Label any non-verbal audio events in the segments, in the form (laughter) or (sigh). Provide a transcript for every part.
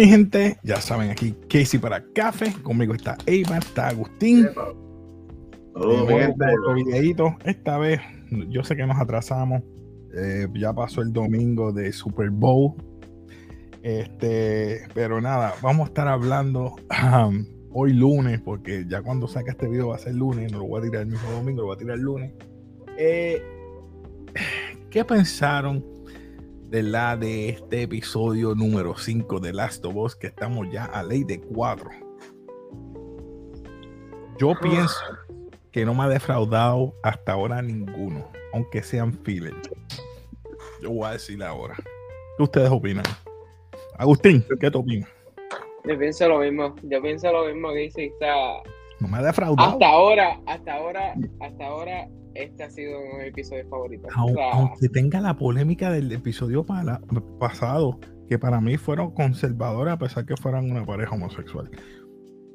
Mi gente, ya saben aquí Casey para café, conmigo está Eva, está Agustín. Saludos, mi gente. Videíto. Esta vez, yo sé que nos atrasamos, eh, ya pasó el domingo de Super Bowl, este, pero nada, vamos a estar hablando um, hoy lunes, porque ya cuando saque este video va a ser lunes, no lo voy a tirar el mismo domingo, lo voy a tirar el lunes. Eh, ¿Qué pensaron de la de este episodio número 5 de Last of Us? Que estamos ya a ley de 4. Yo pienso que no me ha defraudado hasta ahora ninguno, aunque sean filler. Yo voy a decir ahora. ¿Qué ustedes opinan? Agustín, ¿qué te opinas? Yo pienso lo mismo, yo pienso lo mismo que dice, está No me ha defraudado. hasta ahora, hasta ahora, hasta ahora, este ha sido un episodio favorito. O sea, aunque tenga la polémica del episodio para- pasado, que para mí fueron conservadores a pesar que fueran una pareja homosexual.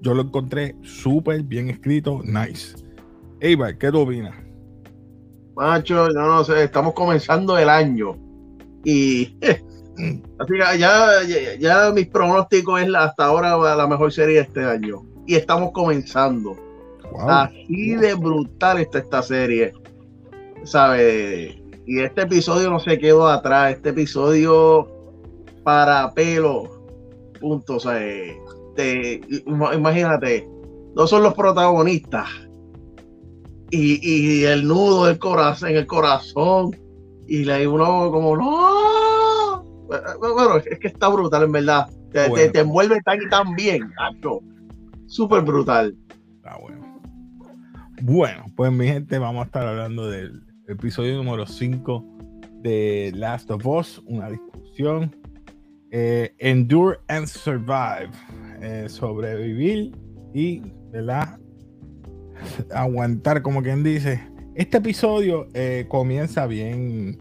Yo lo encontré súper bien escrito, nice. Eva, ¿qué tú opinas? Macho, yo no sé, estamos comenzando el año. Y (laughs) así que ya, ya, ya mis pronósticos es la- hasta ahora la mejor serie de este año. Y estamos comenzando. Wow. Así de brutal está esta serie. ¿Sabes? Y este episodio no se quedó atrás. Este episodio para pelo. Punto. O sea, te- ima- imagínate, no son los protagonistas. Y, y el nudo del corazón, en el corazón. Y le uno como, no. Bueno, es que está brutal, en verdad. Te, te- Bueno. te envuelve tan y tan bien. Súper brutal. Está bueno. Bueno, pues mi gente, vamos a estar hablando del episodio número 5 de Last of Us, una discusión. eh, Endure and Survive. eh, sobrevivir y, ¿verdad? Aguantar, como quien dice. Este episodio eh, comienza bien,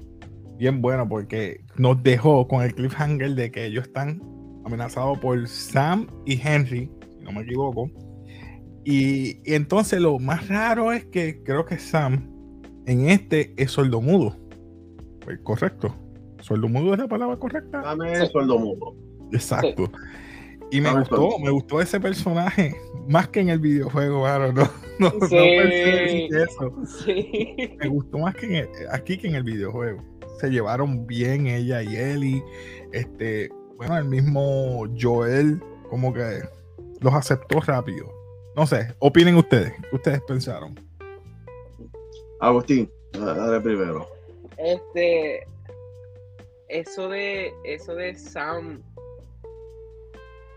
bien bueno porque nos dejó con el cliffhanger de que ellos están amenazados por Sam y Henry, si no me equivoco. Y, y entonces lo más raro es que creo que Sam en este es sordomudo. Pues correcto. Sordomudo es la palabra correcta. Dame Sí. sueldo mudo. Exacto. Y me Dame gustó, sordo. me gustó ese personaje más que en el videojuego, claro, no, (laughs) no, no Sí. pensé eso. sí. Me gustó más que en el- aquí que en el videojuego. Se llevaron bien ella y Ellie. Este, bueno, el mismo Joel como que los aceptó rápido. No sé, opinen ustedes. ¿Qué ustedes pensaron? Agustín, dale primero. Este, eso de, eso de Sam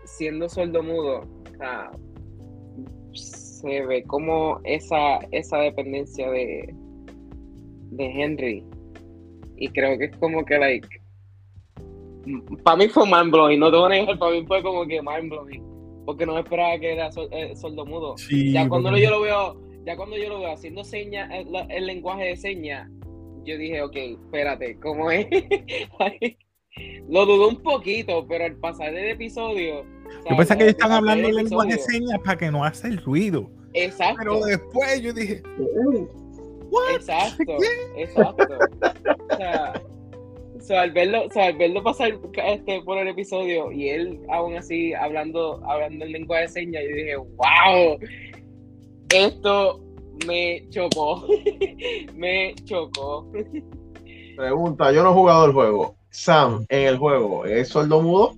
siendo sordomudo, o sea, se ve como esa, esa dependencia de, de Henry. Y creo que es como que, like, para mí fue mind blowing, no te voy a negar, para mí fue como que mind blowing, porque no esperaba que era sol- eh, sordomudo. Sí, ya cuando porque- yo lo veo, ya cuando yo lo veo haciendo señas, el, la- el lenguaje de señas, yo dije, ok, espérate, ¿cómo es? (laughs) lo dudé un poquito, pero al pasar el episodio. Yo pensé que ellos están hablando el en lenguaje de señas para que no hace el ruido. Exacto. Pero después yo dije, ¿what? Exacto, exacto. O sea, o sea, al verlo, o sea, al verlo pasar este, por el episodio y él aún así hablando, hablando en lengua de señas, yo dije, wow, esto me chocó, (laughs) me chocó. Pregunta, yo no he jugado el juego. Sam, en el juego, ¿es sordo mudo?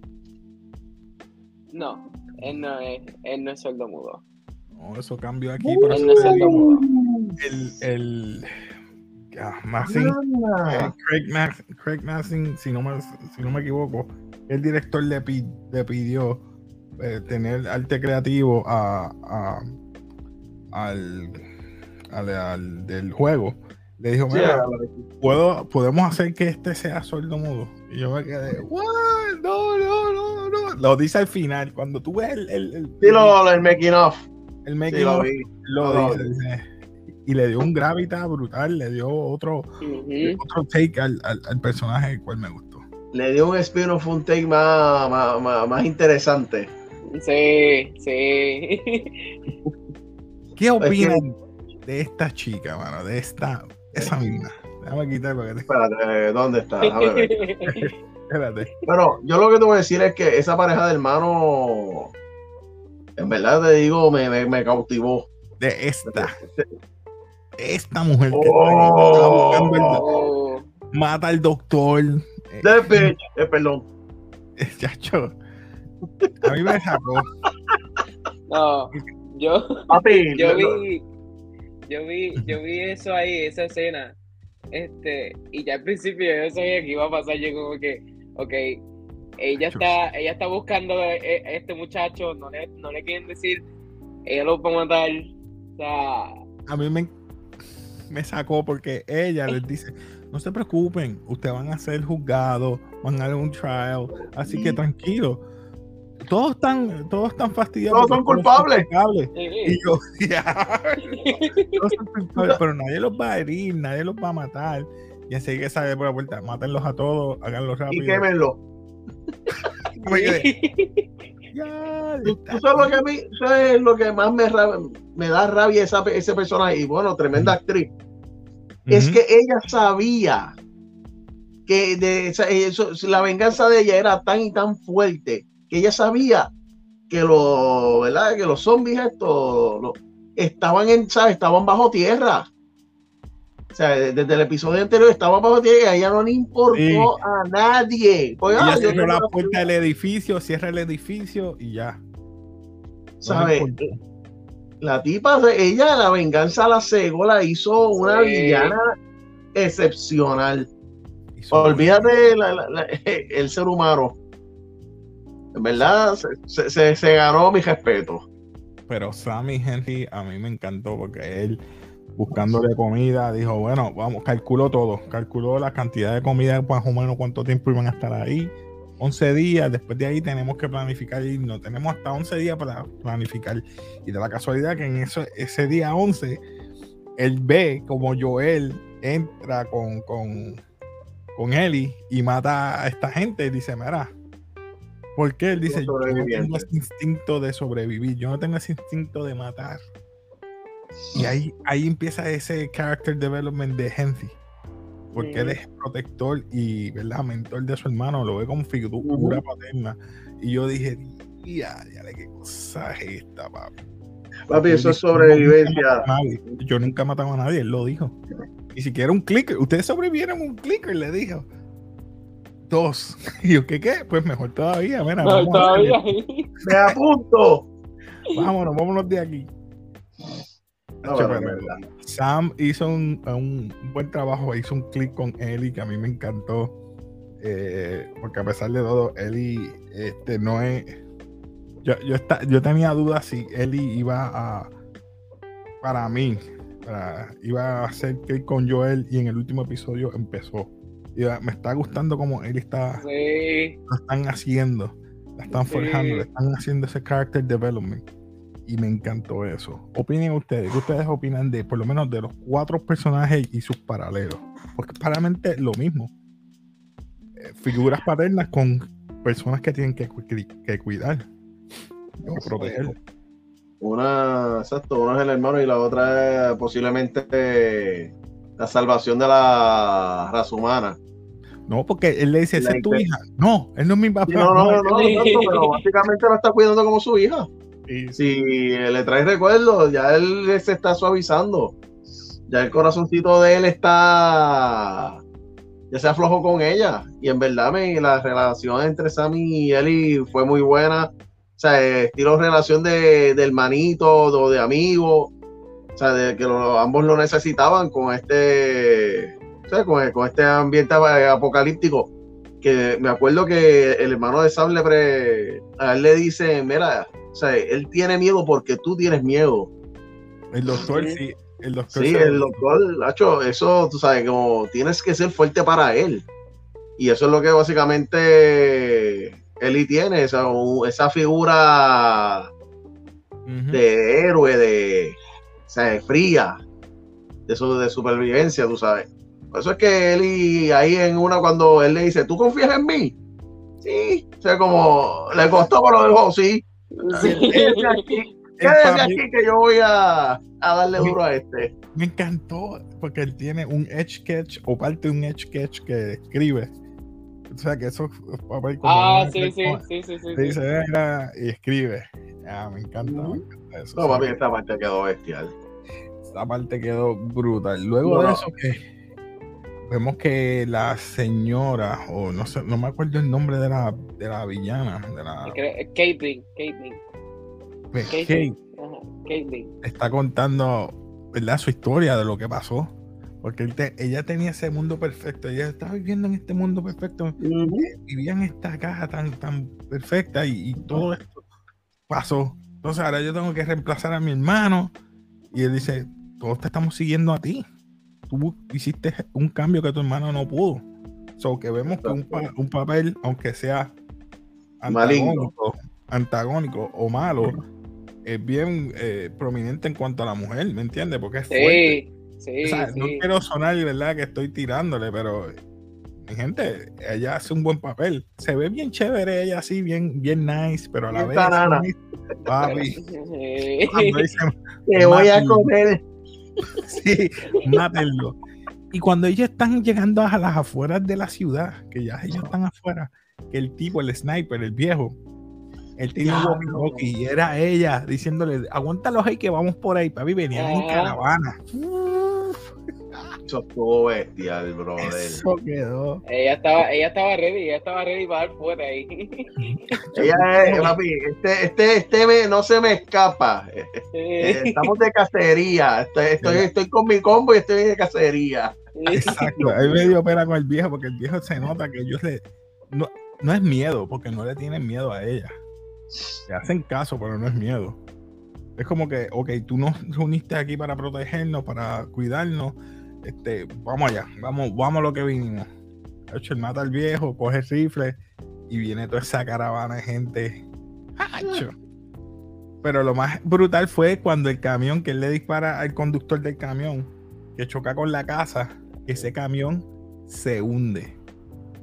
No, él no es, él no es sordomudo. No, eso cambió aquí, por eso no es el, el Massing, Ah, eh, Craig, Mas- Craig Massing, si no me, si no me equivoco, el director le, pi- le pidió eh, tener arte creativo a, a- al, al, al del juego. Le dijo, sí, mira, ¿puedo, podemos hacer que este sea sordo mudo. Y yo me quedé, ¿what? No, no, no, no. Lo dice al final, cuando tú ves el, el, el, sí, lo, el making of. el Sí, making lo of, vi. lo lo dice, dice, Y le dio un gravitas brutal, le dio otro, otro take al, al, al personaje, el cual me gustó. Le dio un spin-off, un take más, más, más, más interesante. Sí, sí. (laughs) ¿Qué opinan de esta chica, mano? De esta, esa misma. Déjame quitar para que te... Espérate, ¿dónde está? (laughs) Espérate. Pero yo lo que te voy a decir es que esa pareja de hermanos, en verdad te digo, me, me, me cautivó. De esta. Esta mujer que Oh. está buscando el- Oh, mata al doctor. Eh, bitch, eh, perdón. (laughs) chacho. A mí me sacó. no, yo, Papi, yo vi, yo vi, yo vi eso ahí, esa escena, este, y ya al principio yo sabía que iba a pasar, yo como que, ok, ella está, ella está buscando a a este muchacho, no le, no le quieren decir, ella lo va a matar, o sea, A mí me, me sacó porque ella les dice: No se preocupen, ustedes van a ser juzgados, van a dar un trial, así que tranquilo. Todos están, todos están fastidiados. Todos son culpables. culpables. Y yo, (laughs) ya, todos son culpables, pero nadie los va a herir, nadie los va a matar. Y así que sale por la puerta, mátenlos a todos, háganlo y rápido. quémenlo. (laughs) (laughs) Ya, Tú, tú sabes lo que a mí, sabes lo que más me, me da rabia esa, ese personaje, y bueno, tremenda actriz, es Ujú. que ella sabía que de eso- la venganza de ella era tan y tan fuerte que ella sabía que los, ¿verdad? Que los zombies estos lo- estaban en, ¿sabes? estaban bajo tierra. O sea, de- desde el episodio anterior estaban bajo tierra y a ella no le importó Sí. a nadie. Pues, Ella ah, cerró la la- puerta del edificio, cierra el edificio y ya. No ¿sabes? La tipa, ella la venganza a la cego la hizo una Sí. villana excepcional. Hizo- Olvídate la- la- la- (laughs) el ser humano. En verdad, se, se- se ganó mi respeto. Pero Sammy Henry a mí me encantó porque él buscándole comida dijo, bueno, vamos, calculó todo, calculó la cantidad de comida, más o menos cuánto tiempo iban a estar ahí. 11 días, después de ahí tenemos que planificar y no tenemos hasta 11 días para planificar. Y de la casualidad que en eso, ese día 11, él ve como Joel entra con, con, con Ellie y mata a esta gente y dice, mira, ¿por qué? Él dice, yo no tengo ese instinto de sobrevivir, yo no tengo ese instinto de matar. Y ahí, ahí empieza ese character development de Henry. Porque él es protector y ¿verdad? mentor de su hermano, lo ve como figura paterna. Y yo dije, ya, ya, qué cosa es esta, papi. Papi, eso es dijo, "Yo nunca he sobrevivencia. Yo nunca he matado a nadie, él lo dijo. Ni siquiera un clicker. Ustedes sobrevivieron a un clicker, le dijo. Dos. (laughs) Y yo, ¿qué qué? Pues mejor todavía, mira, no, todavía. (laughs) Me apunto. vámonos, vámonos de aquí. No, pero. Sam hizo un, buen trabajo, hizo un clic con Ellie que a mí me encantó. eh, porque a pesar de todo, Ellie este, no es. Yo, yo, esta- yo tenía dudas si Ellie iba a. Para mí, para- iba a hacer clic con Joel y en el último episodio empezó. Y me está gustando como Ellie está, sí, lo están haciendo, la están forjando, Sí. le están haciendo ese character development. Y me encantó eso. Opinen ustedes, ¿qué ustedes opinan de por lo menos de los cuatro personajes y sus paralelos? Porque paralelamente lo mismo. Eh, figuras paternas con personas que tienen que, cu- que cuidar o proteger. Una, exacto, uno es el hermano y la otra es posiblemente la salvación de la raza humana. No, porque él le dice, ¿esa es tu hija? No, él no es mi papá. No, no, (laughs) no, no, exacto, pero básicamente la está cuidando como su hija. Si le trae recuerdos, ya él se está suavizando. Ya el corazoncito de él está. Ya se aflojó con ella. Y en verdad, me, la relación entre Sammy y Ellie fue muy buena. O sea, estilo relación de, de hermanito o de amigo. O sea, de que ambos lo necesitaban con este. con, este ambiente apocalíptico. Que me acuerdo que el hermano de Sam le a le dice: Mira, o sea, él tiene miedo porque tú tienes miedo. El doctor, Sí. sí. El doctor Sí, el doctor, Nacho, eso, tú sabes, como tienes que ser fuerte para él. Y eso es lo que básicamente Eli tiene, esa, esa figura de héroe, de, o sea, de fría, de, su, de supervivencia, tú sabes. Por eso es que Eli, ahí en una, cuando él le dice, ¿tú confías en mí? Sí, o sea, como le costó, pero dijo, sí. Sí. Quédese aquí, que yo voy a, a darle duro a este. Me encantó porque él tiene un edge sketch o parte de un edge sketch que escribe O sea, que eso es papel como. Ah, sí, sí, sí, sí, sí. dice, y escribe. Ah, me encanta, me encanta eso. No, papi, esta parte quedó bestial. Esa parte quedó brutal. Luego de eso que vemos que la señora, o no sé, no me acuerdo el nombre de la, de la villana, de la Caitlyn, Caitlyn, pues, Kate. Caitlyn. está contando ¿verdad? su historia de lo que pasó. Porque él te- ella tenía ese mundo perfecto, ella estaba viviendo en este mundo perfecto, vivía en esta caja tan, tan perfecta y, y todo esto pasó. Entonces ahora yo tengo que reemplazar a mi hermano. Y él dice, todos te estamos siguiendo a ti. Tú hiciste un cambio que tu hermano no pudo. So que vemos que un, pa- un papel, aunque sea antagónico, antagónico o malo, es bien eh, prominente en cuanto a la mujer, ¿me entiendes? Porque es fuerte. Sí, sí, O sea, no sí. quiero sonar, ¿verdad? Que estoy tirándole, pero mi gente, ella hace un buen papel. Se ve bien chévere ella así, bien, bien nice, pero a la Bien vez. Papi, (laughs) Sí. Te (laughs) voy a comer. (laughs) sí, mátenlo. Y cuando ellos están llegando a las afueras de la ciudad, que ya ellos están afuera, que el tipo, el sniper, el viejo, él tenía un walkie-talkie y era ella diciéndole, aguántalos ahí que vamos por ahí, papi, venían en caravana. Eso estuvo bestial, brother. Eso quedó. Ella estaba, ella estaba ready, ella estaba ready para dar fuera ahí. Ella es, papi, este, este, este me- no se me escapa. Estamos de cacería. Estoy, estoy, estoy con mi combo y estoy de cacería. Exacto, ahí me dio pena con el viejo, porque el viejo se nota que ellos le. No, no es miedo, porque no le tienen miedo a ella. Le hacen caso, pero no es miedo. Es como que, ok, tú nos reuniste aquí para protegernos, para cuidarnos. Este, vamos allá, vamos, vamos a lo que vinimos. De hecho, él mata al viejo, coge el rifle y viene toda esa caravana de gente. ¡Acho! Pero lo más brutal fue cuando el camión que él le dispara al conductor del camión, que choca con la casa, ese camión se hunde.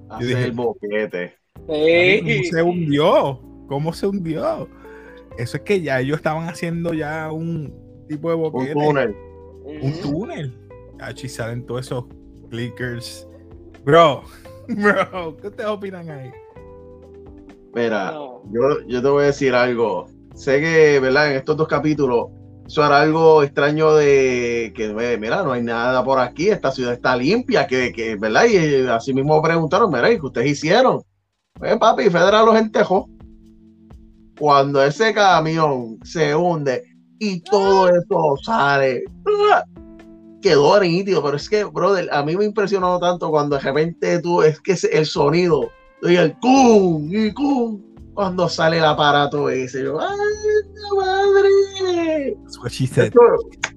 Hace dije- el boquete. ¿Cómo se hundió? ¿Cómo se hundió? Eso es que ya ellos estaban haciendo ya un tipo de Un boquete, túnel. un túnel. Aquí salen todos esos clickers. Bro, (laughs) bro, ¿qué ustedes opinan ahí? Mira, No. yo, yo te voy a decir algo. Sé que, ¿verdad? En estos dos capítulos, eso era algo extraño de que, eh, mira, no hay nada por aquí, esta ciudad está limpia, que, que ¿verdad? Y eh, así mismo preguntaron, mira, ¿y qué ustedes hicieron? Pues, papi, Federal los entejó. Cuando ese camión se hunde y todo eso sale, ¡ah! Quedó nítido, pero es que, brother, a mí me impresionó tanto cuando de repente tú, es que el sonido, y el cum y cum, cuando sale el aparato ese, yo, ¡ay, madre! That's what she said. Con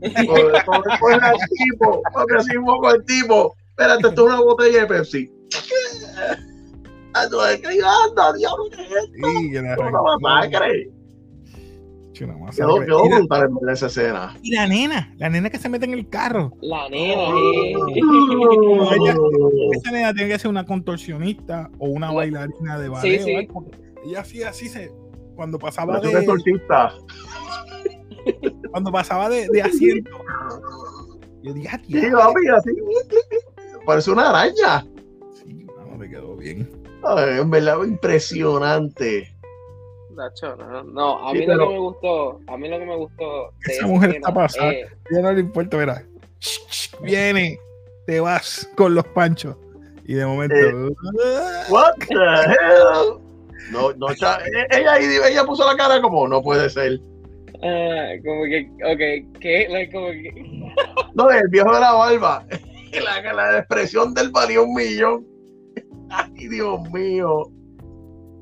el tipo, porque así el tipo, espérate, esto es una botella de Pepsi. Ah, anda, diablo, ¿qué es esto? Una masacre. La- en esa escena. Y la nena, la nena que se mete en el carro. La nena, Oh. eh. Ella- Esa nena tiene que ser una contorsionista o una bailarina de ballet. sí. Ella así, así se. Cuando pasaba un de, cuando pasaba de, de asiento, yo dije, ah, Sí, diablo. papi, así. Parece una araña. Sí, no, me quedó bien. Ay, en verdad, impresionante. Nacho, no, no, a Sí, mí lo que me gustó, a mí lo que me gustó de Esa mujer escena está pasada. Ya no le importa, verá. Viene, te vas con los panchos. Y de momento. Eh, (laughs) What the hell? No, no, e- ella, ahí- ella puso la cara como no puede ser. ah, como que, ok, ¿qué? Like, como que, (laughs) No, el viejo de la barba. (laughs) La, la expresión del valió un millón. Ay, Dios mío.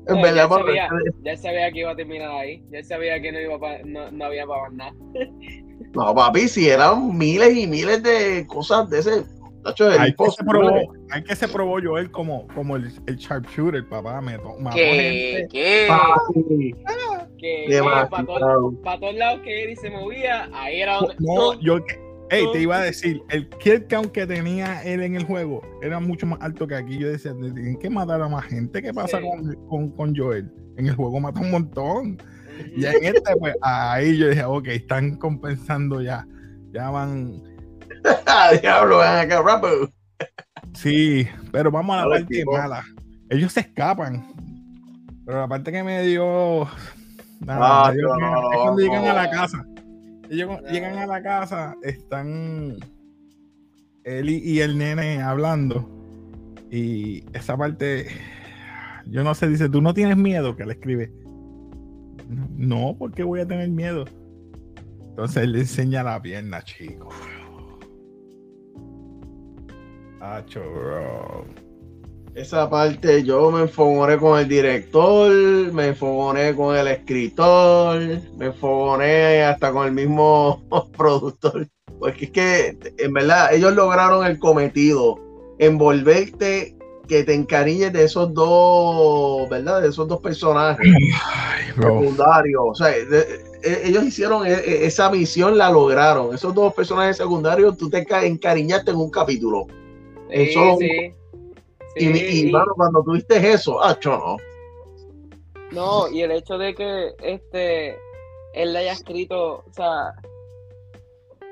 En No, verdad, ya sabía. ya sabía que iba a terminar ahí, ya sabía que no iba pa- no, no había para nada. (laughs) no, papi, si eran miles y miles de cosas de ese. Nacho, es Hay que, se probó, hay que se probó Joel como, como el, el sharpshooter, papá. Me to- mató ¿Qué? ¿Qué? Papi, ¿Qué? demasiado. Para todos, pa' lados que Eddie se movía, ahí era donde. No, yo. Ey, te iba a decir, el kill count que tenía él en el juego era mucho más alto que aquí. Yo decía, tienen que matar a más gente. ¿Qué pasa Sí. con, con, con Joel? En el juego mata un montón. Y en este, pues, ahí yo dije, ok, están compensando ya. Ya van. (laughs) Ah, diablo, ven acá. Sí, pero vamos a la ver, parte tipo. mala. ellos se escapan. Pero la parte que me dio. Ah, me dio no, pena, no, es cuando llegan a la casa. Ellos llegan a la casa, están él y, y el nene hablando. Y esa parte, yo no sé, dice, ¿tú no tienes miedo? Que le escribe. No, porque voy a tener miedo. Entonces él le enseña la pierna, chico. Hacho, bro. Esa parte yo me enfogoné con el director, me enfogoné con el escritor, me enfogoné hasta con el mismo (laughs) productor. Porque es que, en verdad, ellos lograron el cometido, envolverte, que te encariñes de esos dos, ¿verdad? De esos dos personajes Ay, bro. secundarios. O sea, de- e- ellos hicieron e- e- esa misión, la lograron. Esos dos personajes secundarios, tú te ca- encariñaste en un capítulo. En Sí, solo un- sí. Y, y, mano, cuando tuviste eso, ah, no. No, y el hecho de que este él le haya escrito, o sea,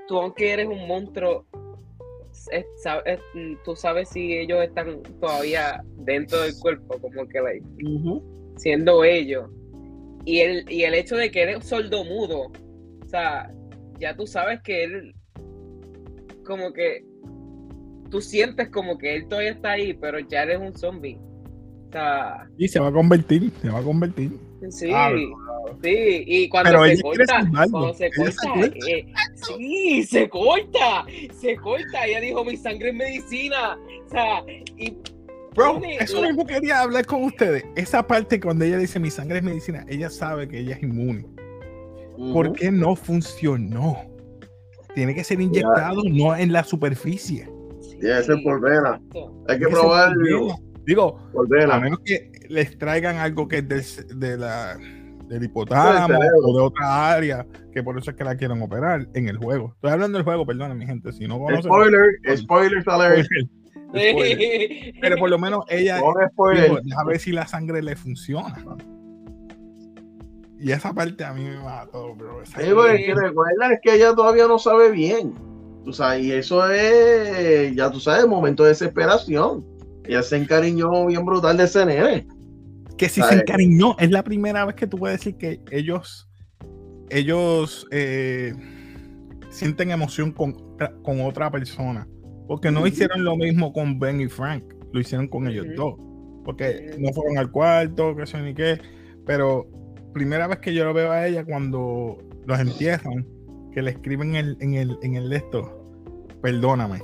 tú aunque eres un monstruo, es- es- tú sabes si ellos están todavía dentro del cuerpo, como que like, siendo ellos. Y el, y el hecho de que eres sordomudo, o sea, ya tú sabes que él, como que, tú sientes como que él todavía está ahí, pero ya eres un zombie. O sea, Y se va a convertir, se va a convertir. Sí, Ah, sí, y cuando Pero se corta, cuando se corta, eh, sí, se corta, se corta, ella dijo, mi sangre es medicina, o sea, y Bro, eso la- mismo quería hablar con ustedes. Esa parte cuando ella dice mi sangre es medicina, ella sabe que ella es inmune. ¿Por qué no funcionó? Tiene que ser inyectado, no en la superficie. Tiene que ser por exacto. Hay que probarlo. Digo, por a menos que les traigan algo que es del, de la, del hipotálamo o de otra área, que por eso es que la quieren operar en el juego. Estoy hablando del juego, perdón, mi gente. Si no conocen. Spoiler, spoilers alert. Spoiler. Spoiler. Pero por lo menos ella (laughs) dijo, a ver si la sangre le funciona. Y esa parte a mí me mató, bro. Sí, porque que recuerda es que ella todavía no sabe bien. Tú sabes, y eso es, ya tú sabes, momento de desesperación. Ella se encariñó bien brutal de nene. que si se encariñó, es la primera vez que tú puedes decir que ellos, ellos eh, sienten emoción con, con otra persona. Porque no hicieron lo mismo con Ben y Frank, lo hicieron con ellos dos. Porque no fueron al cuarto, que sé ni qué. Pero primera vez que yo lo veo a ella cuando los entierran, que le escriben en el, en el, en el esto, perdóname.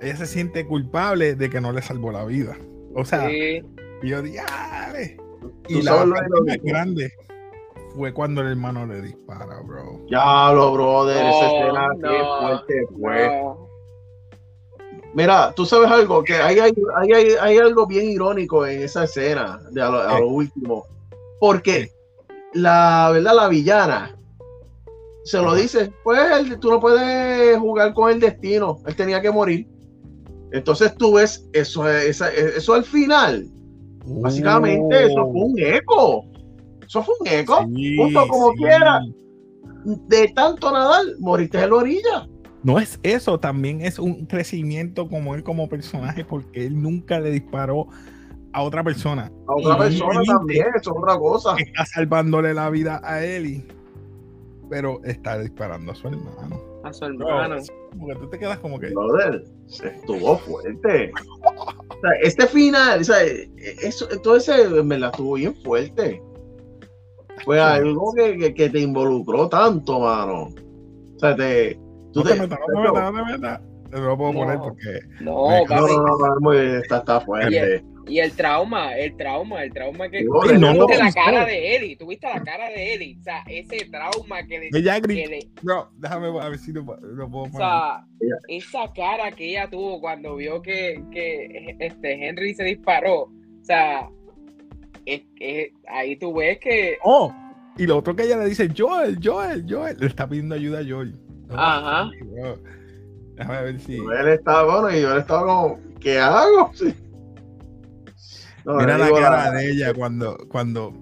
Ella se siente culpable de que no le salvó la vida. O sea, Sí, y yo diale. Y la más grande fue cuando el hermano le dispara, bro. Ya lo brother, esa escena no, qué fuerte fue. no. Mira, tú sabes algo, que hay, hay, hay, hay- hay algo bien irónico en esa escena de a lo, a lo último. Porque la verdad, la villana se lo dice, pues tú no puedes jugar con el destino, él tenía que morir. Entonces tú ves eso, eso al final, básicamente eso fue un eco. Eso fue un eco. Sí, punto como sí. quiera. De tanto nadar, moriste en la orilla. No es eso, también es un crecimiento como él como personaje, porque él nunca le disparó a otra persona. A otra Y persona también, eso es otra cosa. Está salvándole la vida a Ellie, pero está disparando a su hermano. A su hermano. Porque tú te quedas como que. Brother, se estuvo fuerte. O sea, este final, o sea, eso, todo ese en verdad estuvo bien fuerte. Fue algo que, que, que te involucró tanto, mano. O sea, te. Tú No te te- metas, no te metas, no te metas. No lo puedo No. poner porque. No, Me- No, no, no, está fuerte. Y el trauma, el trauma, el trauma que. No, tú no lo viste la cara de Eli, tú viste la cara de Eli. O sea, ese trauma que le. Ella que gritó. le- Bro, déjame a ver si lo, lo puedo o poner. sea, Ella- esa cara que ella tuvo cuando vio que, que este Henry se disparó. O sea, es, es- ahí tú ves que. Oh, y lo otro que ella le dice, Joel, Joel, Joel, le está pidiendo ayuda a Joel. No, Ajá. Déjame ver si. Él estaba, bueno, y yo estaba como, ¿qué hago? (laughs) Sí. No, Mira la cara de ella cuando, cuando.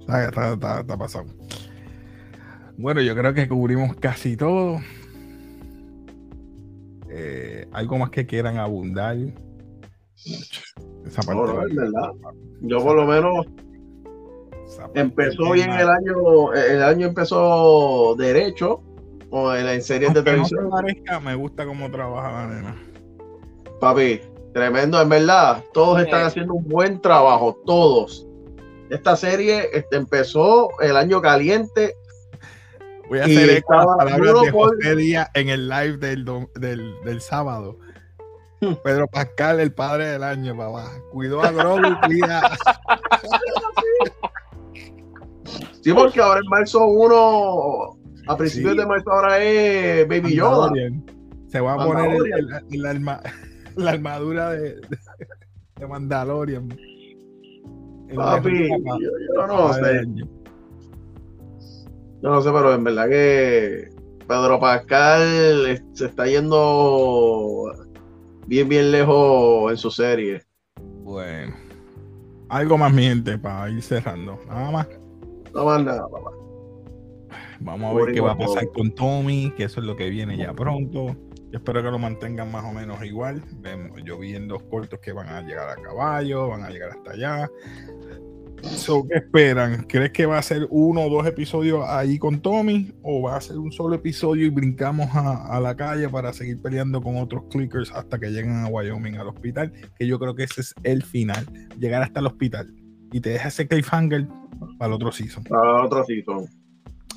Está, está, está- está pasado. Bueno, yo creo que cubrimos casi todo. Eh, algo más que quieran abundar. Esa parte No, no, va- es verdad. Yo por lo menos empezó bien el año, el año empezó derecho, o en, series de no te televisión. parezca, me gusta cómo trabaja la nena. Papi, tremendo, en verdad. Todos están haciendo un buen trabajo, todos. Esta serie este, empezó el año caliente. Voy a hacer eco a las palabras de José Díaz en el live del, dom- del, del sábado. (laughs) Pedro Pascal, el padre del año, papá. Cuidó a Grogu, cuida (laughs) Sí, porque ahora en marzo 1, a principios Sí. de marzo ahora es Baby Yoda. Se va a poner el- el- el arma- la armadura de, de, de Mandalorian. Papi, yo, yo no sé. Yo no sé, pero en verdad que Pedro Pascal se está yendo bien, bien lejos en su serie. Bueno. Algo más, mi gente, para ir cerrando. Nada más. No más nada, papá. Vamos a ver qué va a pasar con Tommy, que eso es lo que viene ya pronto. Yo espero que lo mantengan más o menos igual. Yo vi en dos cortos que van a llegar a caballo, van a llegar hasta allá. So, ¿Qué esperan? ¿Crees que va a ser uno o dos episodios ahí con Tommy? ¿O va a ser un solo episodio y brincamos a, a la calle para seguir peleando con otros clickers hasta que lleguen a Wyoming al hospital? Que yo creo que ese es el final. Llegar hasta el hospital. Y te deja ese cliffhanger para el otro season. Para otro season.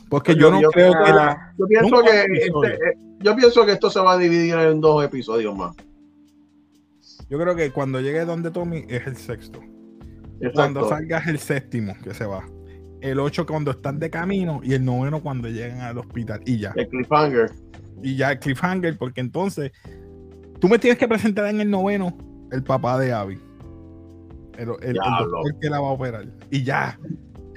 Porque Yo- yo no yo- creo que la, Yo pienso que este, yo pienso que esto se va a dividir en dos episodios más. Yo creo que cuando llegue donde Tommy es el sexto. Exacto. Cuando salga es el séptimo que se va. El ocho cuando están de camino y el noveno cuando llegan al hospital. Y ya. El cliffhanger. Y ya el cliffhanger, porque entonces tú me tienes que presentar en el noveno el papá de Abby. El, el- doctor que la va a operar. Y ya.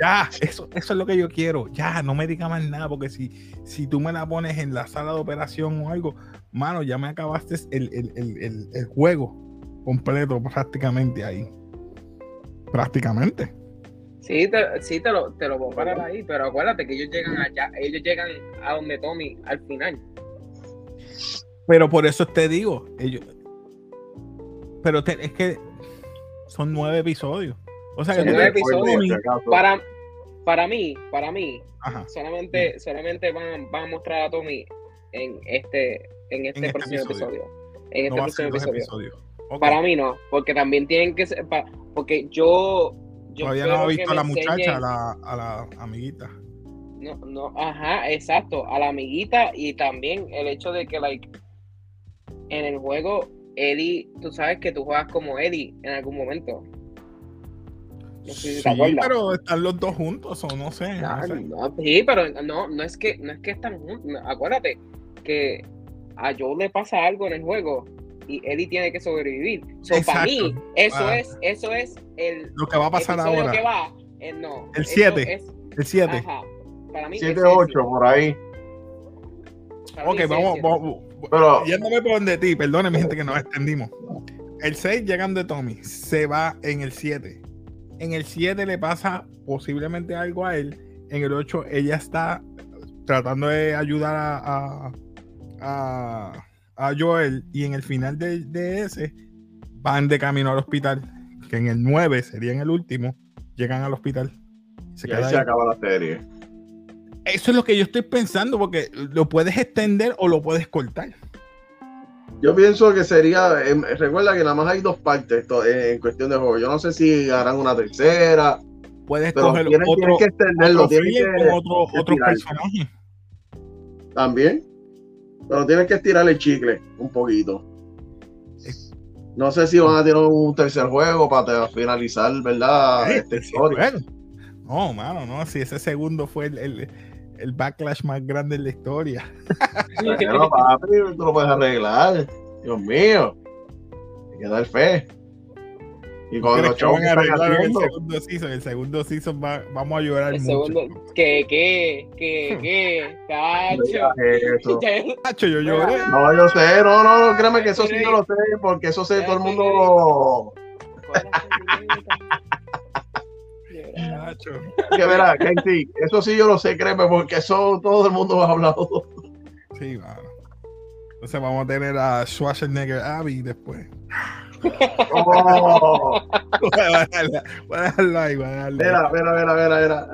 Ya, eso, eso es lo que yo quiero. Ya, no me diga más nada, porque si, si tú me la pones en la sala de operación o algo, mano, ya me acabaste el, el- el- el- el juego completo prácticamente ahí. Prácticamente. Sí, te, sí te, lo, te lo puedo parar ahí, pero acuérdate que ellos llegan allá, ellos llegan a donde Tommy al final. Pero por eso te digo, ellos. Pero te- es que son nueve episodios. O sea, que nueve episodios. Para, para mí, para mí, Ajá. solamente, solamente van, van a mostrar a Tommy en este, en este En este próximo episodio. episodio. En este no próximo episodio. Ok. Para mí no, porque también tienen que ser, pa- porque yo, yo Todavía no que visto a la muchacha, a la, a la amiguita. No, no, ajá, exacto, a la amiguita y también el hecho de que, like, en el juego, Eddie, tú sabes que tú juegas como Eddie en algún momento. Sí, pero están los dos juntos, o no sé. no sé. no, sí, pero no, no es que, no es que están juntos. Acuérdate que a Joe le pasa algo en el juego y Eddie tiene que sobrevivir. So, para mí, eso Ah. es, eso es el Lo que va a pasar ahora. que va. eh, no, El eso siete. es- El 7. ajá, para mí 7, es ese. 8, por ahí. Para Ok, es vamos, vamos. Pero- Yéndome por donde ti, perdóneme, gente, que nos extendimos. El 6 llegando de Tommy, se va en el 7. En el 7 le pasa posiblemente algo a él. En el 8 ella está tratando de ayudar a, a, a- a Joel. Y en el final de, de ese van de camino al hospital. Que en el 9 sería en el último. Llegan al hospital. Se Y ahí se ahí. acaba la serie. Eso es lo que yo estoy pensando, porque lo puedes extender o lo puedes cortar. Yo pienso que sería, em, recuerda que nada más hay dos partes to- en cuestión de juego. Yo no sé si harán una tercera, Puedes pero coger tienen, otro, tienen que extenderlo, otro que otro, que otro estirar. personaje. también, pero tienen que estirar el chicle un poquito. No sé si van a tener un tercer juego para finalizar, ¿verdad? Eh, historia. bueno. No, mano, no. Si ese segundo fue el, el- el backlash más grande en la historia. Bueno, papi, tú lo puedes arreglar. Dios mío. Hay que dar fe. Y con ¿Crees los shows van que arreglar en el haciendo, segundo season? El segundo season va- vamos a llorar El mucho. segundo, que, que, que, que, cacho. eso. (laughs) Hacho, yo lloré. No, yo sé, no, no, no, créeme que eso sí yo lo sé, porque eso sé, todo el mundo. Hacho. Que verá, Kenty, eso sí yo lo sé, créeme, porque eso todo el mundo ha hablado. Sí, mano. Entonces vamos a tener a Schwarzenegger Abby después. Oh, Voy a dejarla- voy a dejarlo ahí, voy a dejarlo ahí. mira, mira, mira, mira, mira.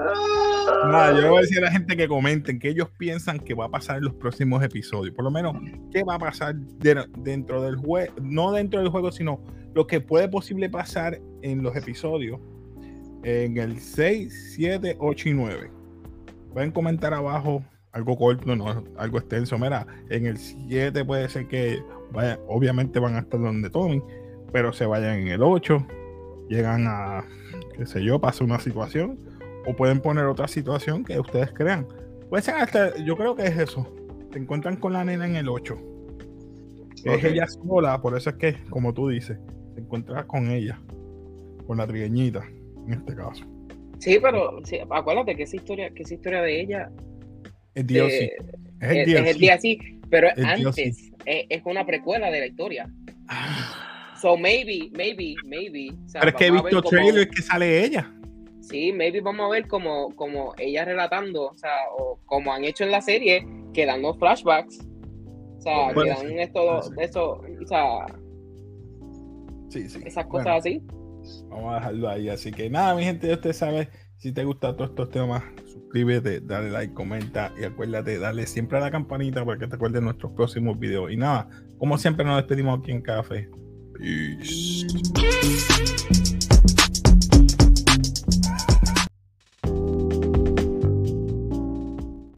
Nada, yo le voy a decir a la gente que comenten que ellos piensan que va a pasar en los próximos episodios. Por lo menos, qué va a pasar de- dentro del juego, no dentro del juego, sino lo que puede posible pasar en los episodios en el 6, 7, 8 y 9. Pueden comentar abajo algo corto, no, algo extenso. Mira, en el 7 puede ser que vaya, obviamente van a estar donde Tommy, pero se vayan en el 8, llegan a, qué sé yo, pasa una situación o pueden poner otra situación que ustedes crean. Puede ser hasta, yo creo que es eso. Se encuentran con la nena en el 8. Que Ok. Es ella sola, por eso es que, como tú dices, se encuentra con ella, con la trigueñita, en este caso. Sí, pero sí, acuérdate que esa historia, que esa historia de ella Es DLC. eh, es el es, el día así, pero El antes es, es una precuela de la historia. Ah, So maybe, maybe, maybe. o sea, Pero es que he visto trailers que sale ella. Sí, maybe vamos a ver como, como ella relatando, o sea, o como han hecho en la serie, que dan los flashbacks. O sea, que Puede dan ser, esto, puede ser. eso, o sea, Sí, sí. esas Bueno, cosas así. Vamos a dejarlo ahí. Así que nada, mi gente, ya usted sabe. Si te gustan todos estos temas, suscríbete, dale like, comenta y acuérdate, dale siempre a la campanita para que te acuerdes de nuestros próximos videos. Y nada, como siempre nos despedimos aquí en Café. Peace.